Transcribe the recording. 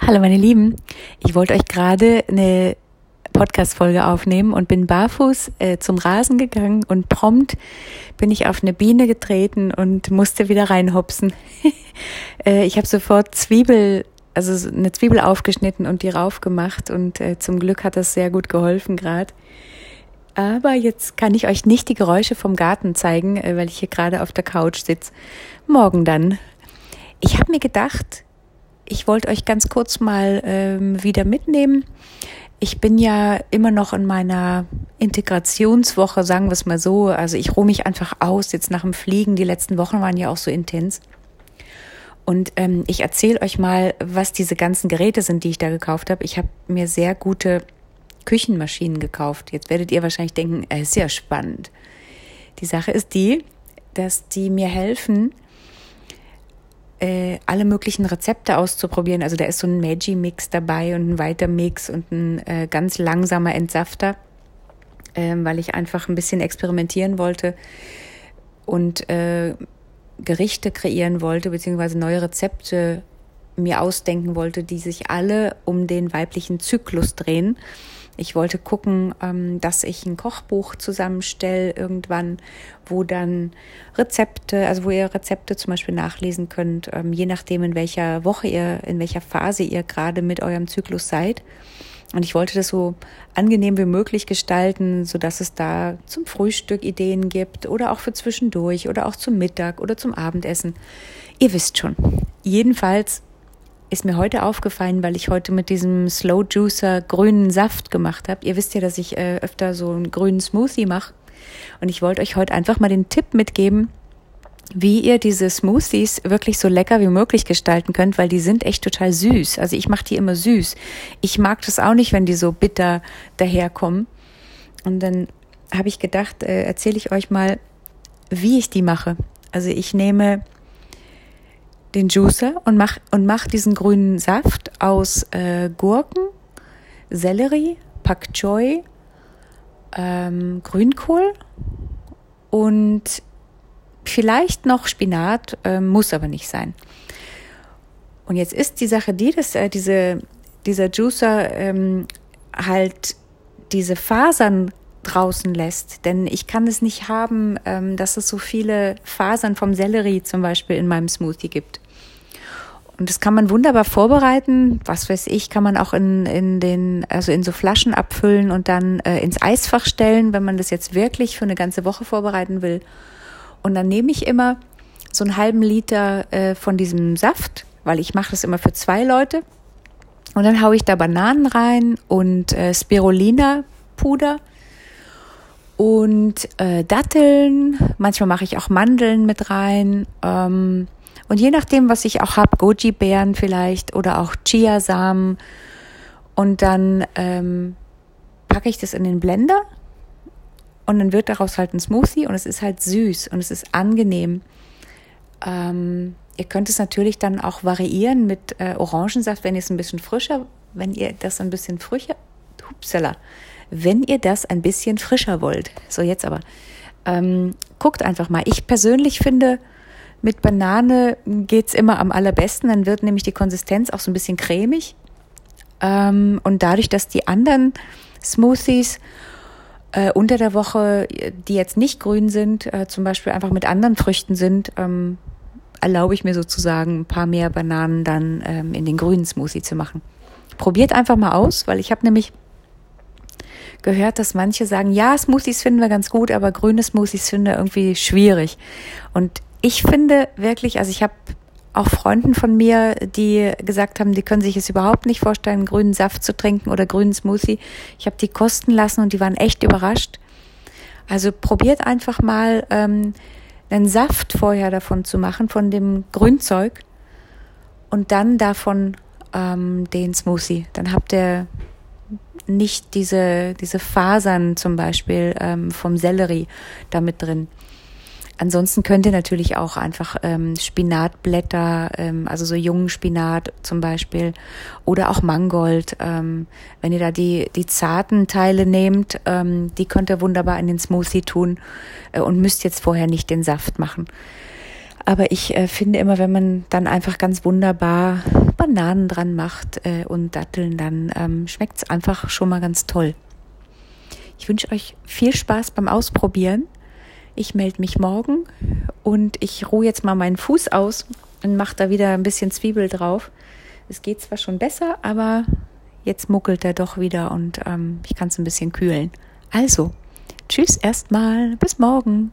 Hallo meine Lieben, ich wollte euch gerade eine Podcast-Folge aufnehmen und bin barfuß äh, zum Rasen gegangen und prompt bin ich auf eine Biene getreten und musste wieder reinhopsen. äh, ich habe sofort Zwiebel, also eine Zwiebel aufgeschnitten und die raufgemacht und äh, zum Glück hat das sehr gut geholfen gerade. Aber jetzt kann ich euch nicht die Geräusche vom Garten zeigen, äh, weil ich hier gerade auf der Couch sitze. Morgen dann. Ich habe mir gedacht, ich wollte euch ganz kurz mal ähm, wieder mitnehmen. Ich bin ja immer noch in meiner Integrationswoche, sagen wir es mal so. Also ich ruhe mich einfach aus jetzt nach dem Fliegen. Die letzten Wochen waren ja auch so intens. Und ähm, ich erzähle euch mal, was diese ganzen Geräte sind, die ich da gekauft habe. Ich habe mir sehr gute Küchenmaschinen gekauft. Jetzt werdet ihr wahrscheinlich denken, es äh, ist ja spannend. Die Sache ist die, dass die mir helfen, äh, alle möglichen Rezepte auszuprobieren. Also da ist so ein Maggi-Mix dabei und ein Weiter-Mix und ein äh, ganz langsamer Entsafter, äh, weil ich einfach ein bisschen experimentieren wollte und äh, Gerichte kreieren wollte, beziehungsweise neue Rezepte mir ausdenken wollte, die sich alle um den weiblichen Zyklus drehen. Ich wollte gucken, ähm, dass ich ein Kochbuch zusammenstelle irgendwann, wo dann Rezepte, also wo ihr Rezepte zum Beispiel nachlesen könnt, ähm, je nachdem in welcher Woche ihr, in welcher Phase ihr gerade mit eurem Zyklus seid. Und ich wollte das so angenehm wie möglich gestalten, so dass es da zum Frühstück Ideen gibt oder auch für zwischendurch oder auch zum Mittag oder zum Abendessen. Ihr wisst schon. Jedenfalls ist mir heute aufgefallen, weil ich heute mit diesem Slow Juicer grünen Saft gemacht habe. Ihr wisst ja, dass ich äh, öfter so einen grünen Smoothie mache. Und ich wollte euch heute einfach mal den Tipp mitgeben, wie ihr diese Smoothies wirklich so lecker wie möglich gestalten könnt, weil die sind echt total süß. Also ich mache die immer süß. Ich mag das auch nicht, wenn die so bitter daherkommen. Und dann habe ich gedacht, äh, erzähle ich euch mal, wie ich die mache. Also ich nehme den Juicer und mach, und mach diesen grünen Saft aus äh, Gurken, Sellerie, Pak Choi, ähm, Grünkohl und vielleicht noch Spinat, äh, muss aber nicht sein. Und jetzt ist die Sache die, dass äh, diese, dieser Juicer ähm, halt diese Fasern draußen lässt. Denn ich kann es nicht haben, ähm, dass es so viele Fasern vom Sellerie zum Beispiel in meinem Smoothie gibt. Und das kann man wunderbar vorbereiten. Was weiß ich, kann man auch in, in den, also in so Flaschen abfüllen und dann äh, ins Eisfach stellen, wenn man das jetzt wirklich für eine ganze Woche vorbereiten will. Und dann nehme ich immer so einen halben Liter äh, von diesem Saft, weil ich mache das immer für zwei Leute. Und dann haue ich da Bananen rein und äh, Spirulina Puder und äh, Datteln. Manchmal mache ich auch Mandeln mit rein. Ähm, und je nachdem, was ich auch habe, Goji-Beeren vielleicht oder auch Chiasamen. Und dann ähm, packe ich das in den Blender und dann wird daraus halt ein Smoothie und es ist halt süß und es ist angenehm. Ähm, ihr könnt es natürlich dann auch variieren mit äh, Orangensaft, wenn ihr es ein bisschen frischer, wenn ihr das ein bisschen frischer, hupsala, wenn ihr das ein bisschen frischer wollt. So, jetzt aber. Ähm, guckt einfach mal. Ich persönlich finde, mit Banane geht's immer am allerbesten. Dann wird nämlich die Konsistenz auch so ein bisschen cremig. Ähm, und dadurch, dass die anderen Smoothies äh, unter der Woche, die jetzt nicht grün sind, äh, zum Beispiel einfach mit anderen Früchten sind, ähm, erlaube ich mir sozusagen ein paar mehr Bananen dann ähm, in den grünen Smoothie zu machen. Probiert einfach mal aus, weil ich habe nämlich gehört, dass manche sagen, ja, Smoothies finden wir ganz gut, aber grüne Smoothies finden wir irgendwie schwierig. Und ich finde wirklich, also ich habe auch Freunden von mir, die gesagt haben, die können sich es überhaupt nicht vorstellen, grünen Saft zu trinken oder grünen Smoothie. Ich habe die kosten lassen und die waren echt überrascht. Also probiert einfach mal ähm, einen Saft vorher davon zu machen, von dem Grünzeug und dann davon ähm, den Smoothie. Dann habt ihr nicht diese, diese Fasern zum Beispiel ähm, vom Sellerie damit drin. Ansonsten könnt ihr natürlich auch einfach ähm, Spinatblätter, ähm, also so jungen Spinat zum Beispiel, oder auch Mangold. Ähm, wenn ihr da die, die zarten Teile nehmt, ähm, die könnt ihr wunderbar in den Smoothie tun äh, und müsst jetzt vorher nicht den Saft machen. Aber ich äh, finde immer, wenn man dann einfach ganz wunderbar Bananen dran macht äh, und Datteln, dann ähm, schmeckt es einfach schon mal ganz toll. Ich wünsche euch viel Spaß beim Ausprobieren. Ich melde mich morgen und ich ruhe jetzt mal meinen Fuß aus und mache da wieder ein bisschen Zwiebel drauf. Es geht zwar schon besser, aber jetzt muckelt er doch wieder und ähm, ich kann es ein bisschen kühlen. Also, tschüss erstmal, bis morgen.